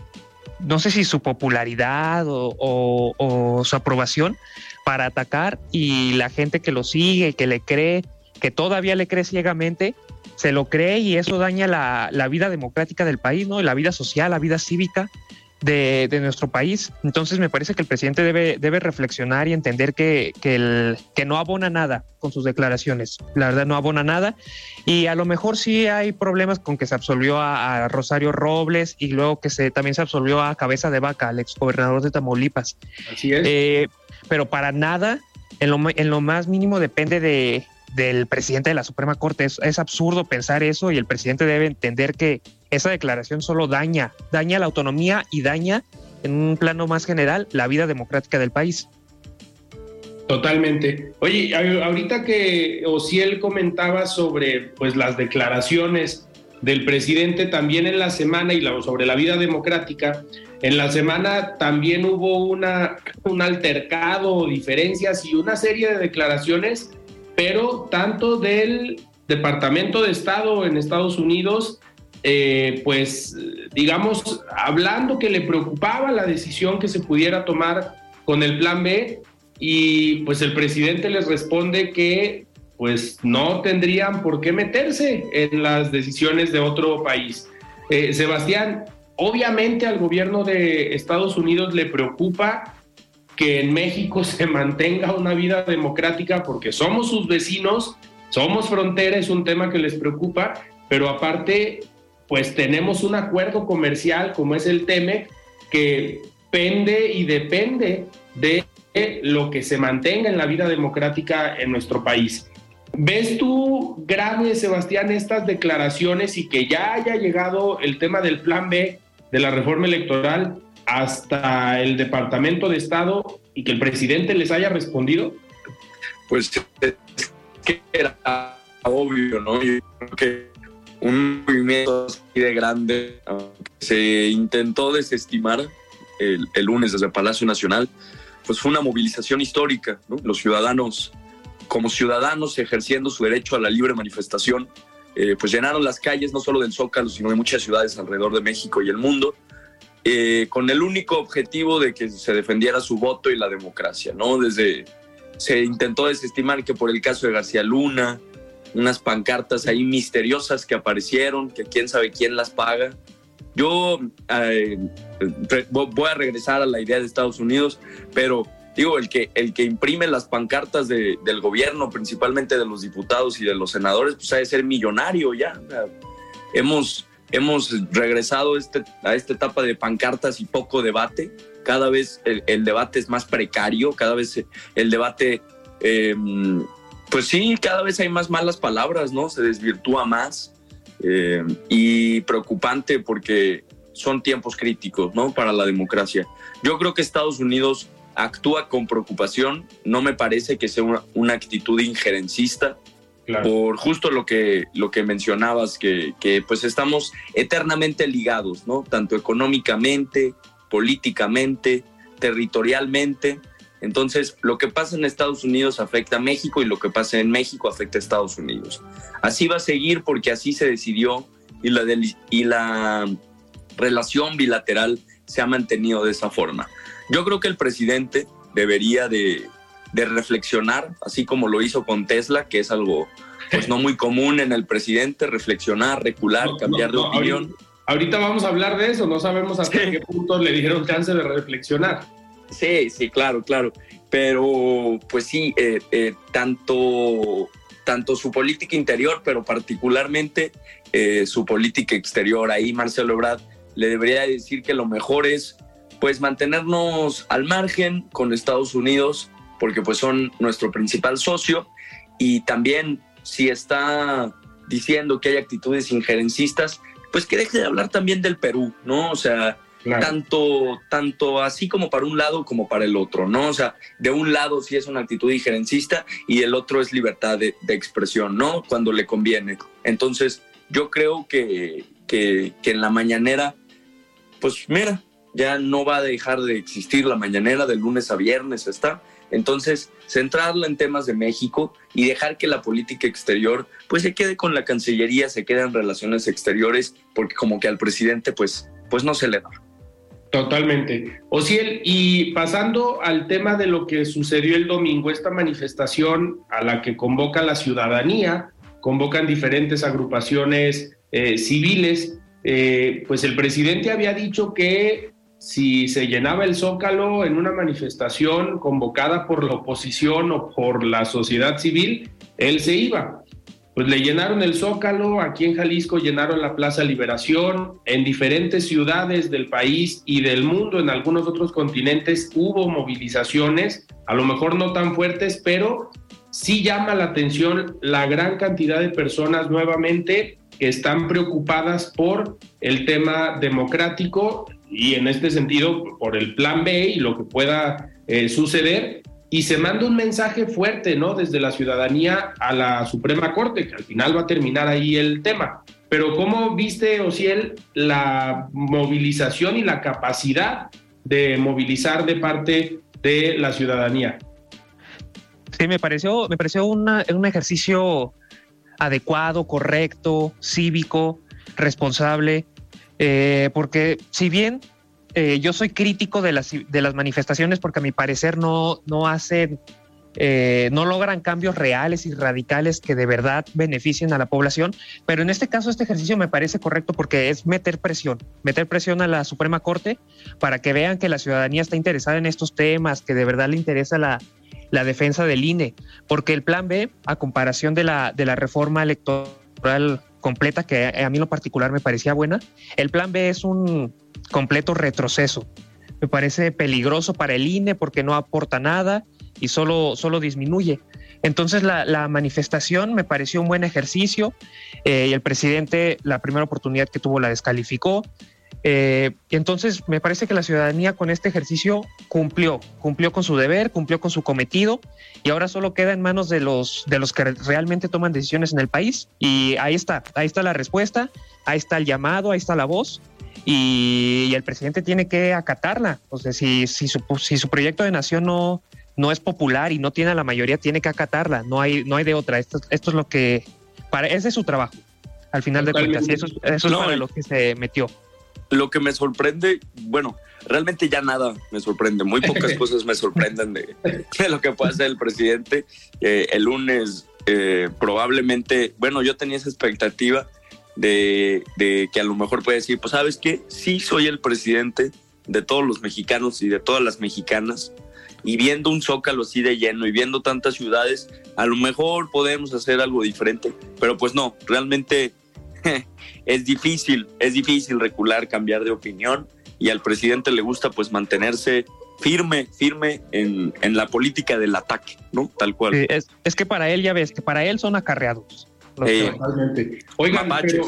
no sé si su popularidad o su aprobación para atacar y la gente que lo sigue, que le cree, que todavía le cree ciegamente, se lo cree y eso daña la, la vida democrática del país, ¿no? La vida social, la vida cívica de, de, nuestro país. Entonces me parece que el presidente debe, debe reflexionar y entender que, que, el, que no abona nada con sus declaraciones. La verdad no abona nada. Y a lo mejor sí hay problemas con que se absolvió a, a Rosario Robles y luego que se, también se absolvió a Cabeza de Vaca, al exgobernador de Tamaulipas. Así es. Eh, pero para nada, en lo, en lo más mínimo depende de, del presidente de la Suprema Corte. Es, es, absurdo pensar eso y el presidente debe entender que esa declaración solo daña, daña la autonomía y daña, en un plano más general, la vida democrática del país. Totalmente. Oye, ahorita que Ociel comentaba sobre pues, las declaraciones del presidente también en la semana y la, sobre la vida democrática, en la semana también hubo una, un altercado, diferencias y una serie de declaraciones, pero tanto del Departamento de Estado en Estados Unidos, eh, pues digamos, hablando que le preocupaba la decisión que se pudiera tomar con el plan B, y pues el presidente les responde que pues no tendrían por qué meterse en las decisiones de otro país. Eh, Sebastián, obviamente al gobierno de Estados Unidos le preocupa que en México se mantenga una vida democrática porque somos sus vecinos, somos frontera, es un tema que les preocupa, pero aparte, pues tenemos un acuerdo comercial como es el TEMEC que pende y depende de lo que se mantenga en la vida democrática en nuestro país. ¿Ves tú grave, Sebastián, estas declaraciones y que ya haya llegado el tema del plan B de la reforma electoral hasta el Departamento de Estado y que el presidente les haya respondido? Pues es que era obvio, ¿no? Yo creo que un movimiento así de grande se intentó desestimar el, el lunes desde el Palacio Nacional, pues fue una movilización histórica, ¿no? Los ciudadanos como ciudadanos ejerciendo su derecho a la libre manifestación, eh, pues llenaron las calles no solo del Zócalo, sino de muchas ciudades alrededor de México y el mundo, eh, con el único objetivo de que se defendiera su voto y la democracia, ¿no? Desde se intentó desestimar que por el caso de García Luna, unas pancartas ahí misteriosas que aparecieron, que quién sabe quién las paga. Yo eh, voy a regresar a la idea de Estados Unidos, pero digo, el que, el que imprime las pancartas de, del gobierno, principalmente de los diputados y de los senadores, pues ha de ser millonario ya. hemos, hemos regresado este, a esta etapa de pancartas y poco debate. Cada vez el, el debate es más precario, cada vez el debate, eh, pues sí, cada vez hay más malas palabras, ¿no? Se desvirtúa más eh, y preocupante porque son tiempos críticos, ¿no? Para la democracia. Yo creo que Estados Unidos actúa con preocupación. No me parece que sea una, una actitud injerencista. Por justo lo que, lo que mencionabas, que, que, pues estamos eternamente ligados, ¿no? Tanto económicamente, políticamente, territorialmente. Entonces, lo que pasa en Estados Unidos afecta a México y lo que pasa en México afecta a Estados Unidos. Así va a seguir porque así se decidió y la, y la relación bilateral se ha mantenido de esa forma. Yo creo que el presidente debería de, de, reflexionar, así como lo hizo con Tesla, que es algo pues no muy común en el presidente, reflexionar, recular, no, cambiar no, de opinión. Ahorita, ahorita, vamos a hablar de eso, no sabemos hasta sí. qué punto le dieron chance de reflexionar. Sí, sí, claro, claro. Pero pues sí, eh, eh, tanto, tanto su política interior, pero particularmente eh, su política exterior. Ahí Marcelo Ebrard le debería decir que lo mejor es pues mantenernos al margen con Estados Unidos, porque pues son nuestro principal socio, y también si está diciendo que hay actitudes injerencistas, pues que deje de hablar también del Perú, ¿no? O sea, tanto, tanto así como para un lado como para el otro, ¿no? O sea, de un lado sí es una actitud injerencista y el otro es libertad de, expresión, ¿no? Cuando le conviene. Entonces, yo creo que, que, que en la mañanera, pues mira, ya no va a dejar de existir la mañanera de lunes a viernes, ¿está? Entonces, centrarla en temas de México y dejar que la política exterior pues se quede con la Cancillería, se quede en relaciones exteriores, porque como que al presidente pues, pues no se le da. Totalmente. Ociel, y pasando al tema de lo que sucedió el domingo, esta manifestación a la que convoca la ciudadanía, convocan diferentes agrupaciones eh, civiles, eh, pues el presidente había dicho que si se llenaba el zócalo en una manifestación convocada por la oposición o por la sociedad civil, él se iba. Pues le llenaron el Zócalo, aquí en Jalisco llenaron la Plaza Liberación, en diferentes ciudades del país y del mundo, en algunos otros continentes hubo movilizaciones, a lo mejor no tan fuertes, pero sí llama la atención la gran cantidad de personas nuevamente que están preocupadas por el tema democrático y en este sentido por el plan B y lo que pueda eh, suceder y se manda un mensaje fuerte, ¿no? Desde la ciudadanía a la Suprema Corte, que al final va a terminar ahí el tema. Pero ¿cómo viste, Ociel, la movilización y la capacidad de movilizar de parte de la ciudadanía? Sí, me pareció, me pareció un ejercicio adecuado, correcto, cívico, responsable, eh, porque si bien eh, yo soy crítico de las, de las manifestaciones porque a mi parecer no, no hacen, eh, no logran cambios reales y radicales que de verdad beneficien a la población, pero en este caso este ejercicio me parece correcto porque es meter presión, meter presión a la Suprema Corte para que vean que la ciudadanía está interesada en estos temas, que de verdad le interesa la, la defensa del INE, porque el plan B, a comparación de la, de la reforma electoral completa, que a mí en lo particular me parecía buena, el plan B es un completo retroceso. Me parece peligroso para el INE porque no aporta nada y solo, solo disminuye. Entonces la, manifestación me pareció un buen ejercicio eh, y el presidente la primera oportunidad que tuvo la descalificó. Eh, y entonces me parece que la ciudadanía con este ejercicio cumplió, cumplió con su deber, cumplió con su cometido y ahora solo queda en manos de los, de los que realmente toman decisiones en el país. Y ahí está, ahí está la respuesta, ahí está el llamado, ahí está la voz y, el presidente tiene que acatarla. O sea, si, si, su, si su proyecto de nación no, no es popular y no tiene a la mayoría, tiene que acatarla. No hay, no hay de otra. Esto, esto es lo que, para, ese es su trabajo. Al final de cuentas, eso, eso es para lo que se metió. Lo que me sorprende, bueno, realmente ya nada me sorprende. Muy pocas cosas me sorprenden de, lo que puede hacer el presidente. Eh, el lunes eh, probablemente, bueno, yo tenía esa expectativa de, que a lo mejor puede decir, pues sabes qué, sí soy el presidente de todos los mexicanos y de todas las mexicanas. Y viendo un zócalo así de lleno y viendo tantas ciudades, a lo mejor podemos hacer algo diferente. Pero pues no, realmente es difícil, es difícil recular, cambiar de opinión y al presidente le gusta pues mantenerse firme, firme en, la política del ataque, ¿no? Tal cual. es, es, que para él, ya ves, que para él son acarreados. Totalmente. Oigan, pero,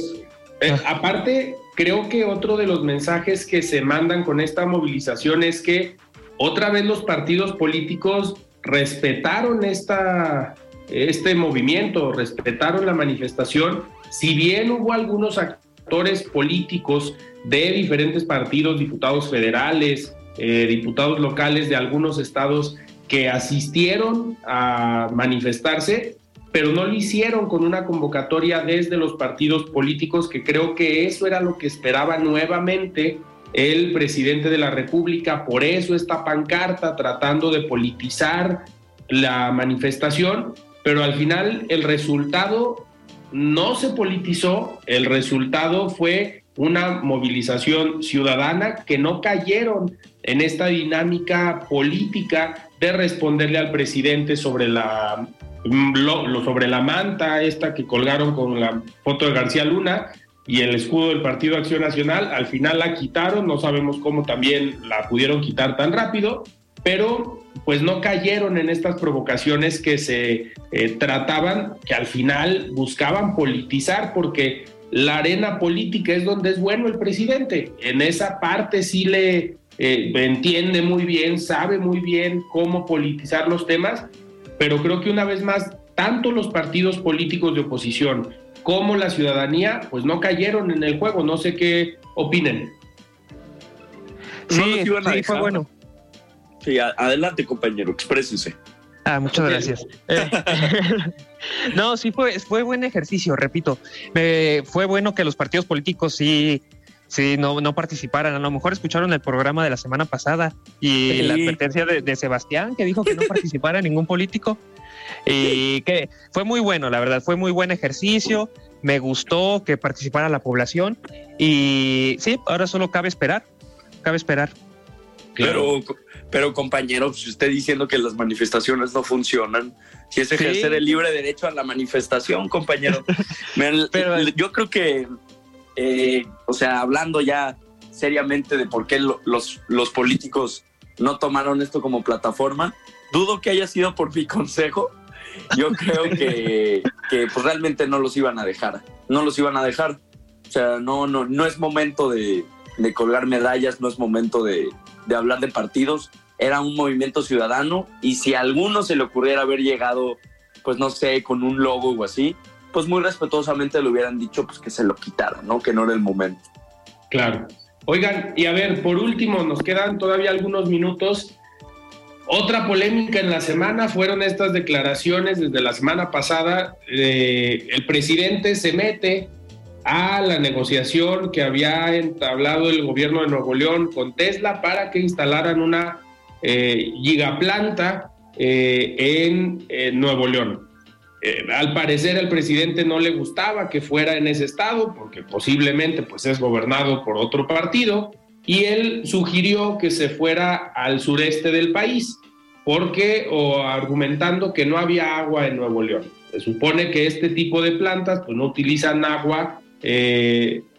eh, aparte, creo que otro de los mensajes que se mandan con esta movilización es que otra vez los partidos políticos respetaron esta, este movimiento, respetaron la manifestación, si bien hubo algunos actores políticos de diferentes partidos, diputados federales, eh, diputados locales de algunos estados que asistieron a manifestarse, pero no lo hicieron con una convocatoria desde los partidos políticos, que creo que eso era lo que esperaba nuevamente el presidente de la República, por eso esta pancarta tratando de politizar la manifestación, pero al final el resultado no se politizó, el resultado fue una movilización ciudadana que no cayeron en esta dinámica política de responderle al presidente sobre la lo, sobre la manta esta que colgaron con la foto de García Luna y el escudo del Partido Acción Nacional, al final la quitaron, no sabemos cómo también la pudieron quitar tan rápido, pero pues no cayeron en estas provocaciones que se eh, trataban, que al final buscaban politizar, porque la arena política es donde es bueno el presidente. En esa parte sí le eh, entiende muy bien, sabe muy bien cómo politizar los temas, pero creo que una vez más, tanto los partidos políticos de oposición como la ciudadanía, pues no cayeron en el juego. No sé qué opinen. Sí, sí fue bueno. Sí, adelante compañero, exprésese. Ah, muchas gracias. Eh, no, sí fue, fue buen ejercicio, repito. fue bueno que los partidos políticos sí, sí no, no participaran. A lo mejor escucharon el programa de la semana pasada y la advertencia de, Sebastián que dijo que no participara ningún político. Y que fue muy bueno, la verdad, fue muy buen ejercicio. Me gustó que participara la población. Y sí, ahora solo cabe esperar. Cabe esperar. Claro. Pero pero compañero, si usted diciendo que las manifestaciones no funcionan, si es ejercer el libre derecho a la manifestación, compañero. Pero, yo creo que, eh, o sea, hablando ya seriamente de por qué los, los políticos no tomaron esto como plataforma, dudo que haya sido por mi consejo. Yo creo que, que pues realmente no los iban a dejar, no los iban a dejar. O sea, no, no, no es momento de, de colgar medallas, no es momento de, de hablar de partidos era un movimiento ciudadano y si a alguno se le ocurriera haber llegado, pues no sé, con un logo o así, pues muy respetuosamente le hubieran dicho pues que se lo quitara, ¿no? Que no era el momento. Claro. Oigan, y a ver, por último, nos quedan todavía algunos minutos. Otra polémica en la semana fueron estas declaraciones desde la semana pasada. Eh, el presidente se mete a la negociación que había entablado el gobierno de Nuevo León con Tesla para que instalaran una gigaplanta eh, en, Nuevo León. Eh, al parecer al presidente no le gustaba que fuera en ese estado porque posiblemente pues es gobernado por otro partido y él sugirió que se fuera al sureste del país porque o argumentando que no había agua en Nuevo León. Se supone que este tipo de plantas pues no utilizan agua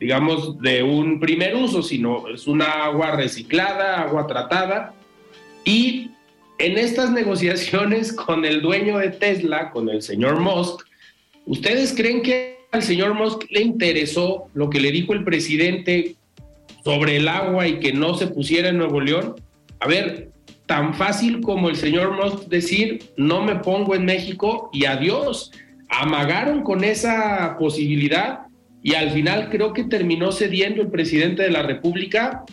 digamos de un primer uso, sino es una agua reciclada, agua tratada y en estas negociaciones con el dueño de Tesla, con el señor Musk, ¿ustedes creen que al señor Musk le interesó lo que le dijo el presidente sobre el agua y que no se pusiera en Nuevo León? A ver, tan fácil como el señor Musk decir, no me pongo en México y adiós. Amagaron con esa posibilidad y al final creo que terminó cediendo el presidente de la República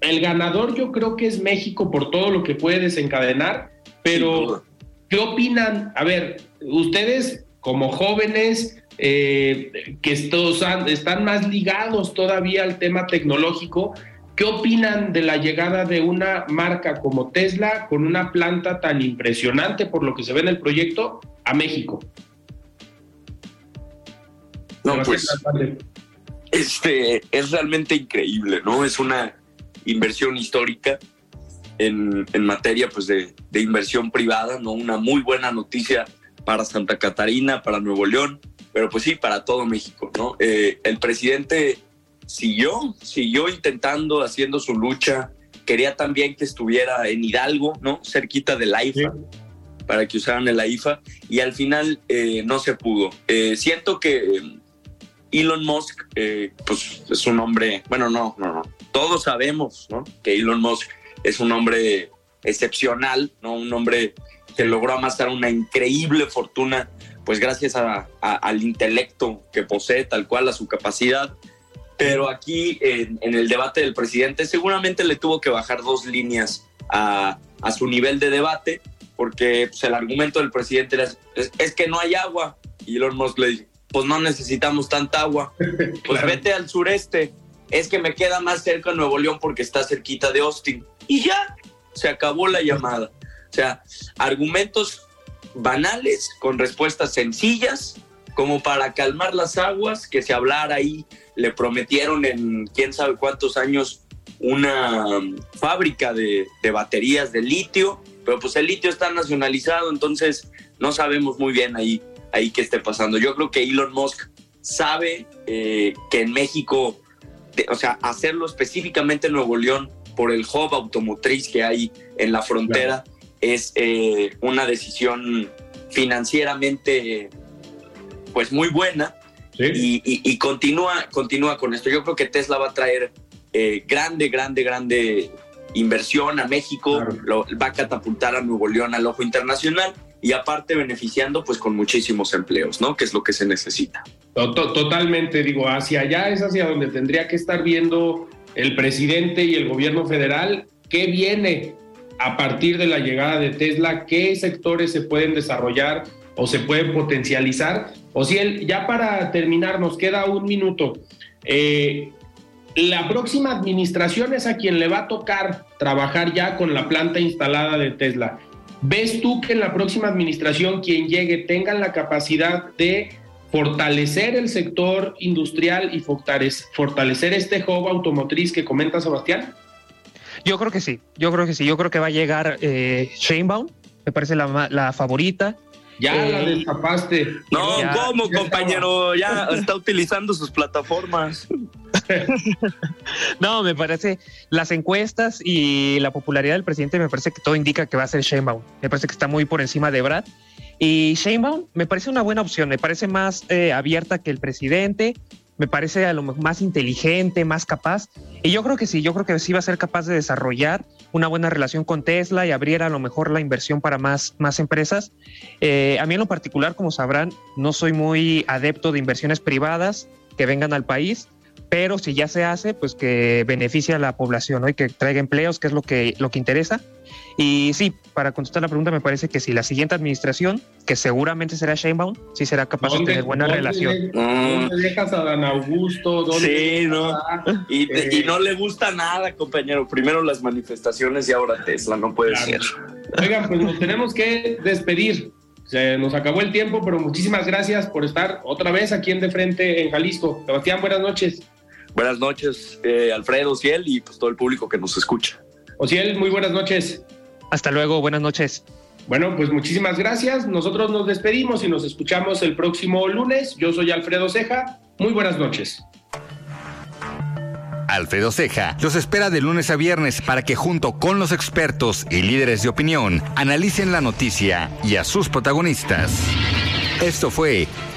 el ganador yo creo que es México por todo lo que puede desencadenar, pero ¿qué opinan? A ver, ustedes como jóvenes eh, que estos están más ligados todavía al tema tecnológico, ¿qué opinan de la llegada de una marca como Tesla con una planta tan impresionante por lo que se ve en el proyecto a México? No, pues este es realmente increíble, ¿no? Es una inversión histórica en, materia pues, de, inversión privada, ¿no? Una muy buena noticia para Santa Catarina, para Nuevo León, pero pues sí, para todo México, ¿no? Eh, el presidente siguió, siguió intentando, haciendo su lucha, quería también que estuviera en Hidalgo, ¿no? Cerquita de la IFA, para que usaran el IFA, y al final eh, no se pudo. Eh, siento que Elon Musk, pues es un hombre, bueno, no, no, no, todos sabemos que Elon Musk es un hombre excepcional, ¿no? un hombre que logró amasar una increíble fortuna, pues gracias al intelecto que posee, tal cual, a su capacidad. Pero aquí en, el debate del presidente seguramente le tuvo que bajar dos líneas a, su nivel de debate, porque pues, el argumento del presidente es, es, que no hay agua. Y Elon Musk le dice, pues no necesitamos tanta agua, pues vete al sureste es que me queda más cerca Nuevo León porque está cerquita de Austin. Y ya, se acabó la llamada. O sea, argumentos banales con respuestas sencillas, como para calmar las aguas, que se hablara ahí, le prometieron en quién sabe cuántos años una um, fábrica de, baterías de litio, pero pues el litio está nacionalizado, entonces no sabemos muy bien ahí, ahí qué esté pasando. Yo creo que Elon Musk sabe eh, que en México o sea, hacerlo específicamente en Nuevo León por el hub automotriz que hay en la frontera es eh, una decisión financieramente pues muy buena. Y, continúa, continúa con esto. Yo creo que Tesla va a traer eh, grande, grande, grande inversión a México, lo, va a catapultar a Nuevo León al ojo internacional y aparte beneficiando pues con muchísimos empleos, ¿no? Que es lo que se necesita. Totalmente, digo, hacia allá es hacia donde tendría que estar viendo el presidente y el gobierno federal qué viene a partir de la llegada de Tesla, qué sectores se pueden desarrollar o se pueden potencializar. O si él, ya para terminar, nos queda un minuto. Eh, la próxima administración es a quien le va a tocar trabajar ya con la planta instalada de Tesla. ¿Ves tú que en la próxima administración quien llegue tenga la capacidad de fortalecer el sector industrial y fortalecer este hub automotriz que comenta Sebastián? Yo creo que sí, yo creo que sí, yo creo que va a llegar eh, Shanebaum, me parece la favorita. Ya la eh, destapaste. No, ¿cómo, compañero? Ya está utilizando sus plataformas. no, me parece las encuestas y la popularidad del presidente me parece que todo indica que va a ser Sheinbaum. Me parece que está muy por encima de Brad. Y Sheinbaum me parece una buena opción, me parece más eh, abierta que el presidente, me parece a lo más inteligente, más capaz. Y yo creo que sí, yo creo que sí va a ser capaz de desarrollar una buena relación con Tesla y abriera a lo mejor la inversión para más, más empresas. Eh, a mí en lo particular, como sabrán, no soy muy adepto de inversiones privadas que vengan al país pero si ya se hace, pues que beneficie a la población ¿no? y que traiga empleos, que es lo que, lo que interesa. Y sí, para contestar la pregunta, me parece que si la siguiente administración, que seguramente será Sheinbaum, sí será capaz de tener buena relación. ¿Dónde dejas a Dan Augusto? sí, no. Y, y, no le gusta nada, compañero. Primero las manifestaciones y ahora Tesla, no puede ser. Oigan, pues nos tenemos que despedir. Se nos acabó el tiempo, pero muchísimas gracias por estar otra vez aquí en De Frente en Jalisco. Sebastián, buenas noches. Buenas noches, eh, Alfredo, Ciel y pues todo el público que nos escucha. Ociel, muy buenas noches. Hasta luego, buenas noches. Bueno, pues muchísimas gracias. Nosotros nos despedimos y nos escuchamos el próximo lunes. Yo soy Alfredo Ceja. Muy buenas noches. Alfredo Ceja los espera de lunes a viernes para que junto con los expertos y líderes de opinión analicen la noticia y a sus protagonistas. Esto fue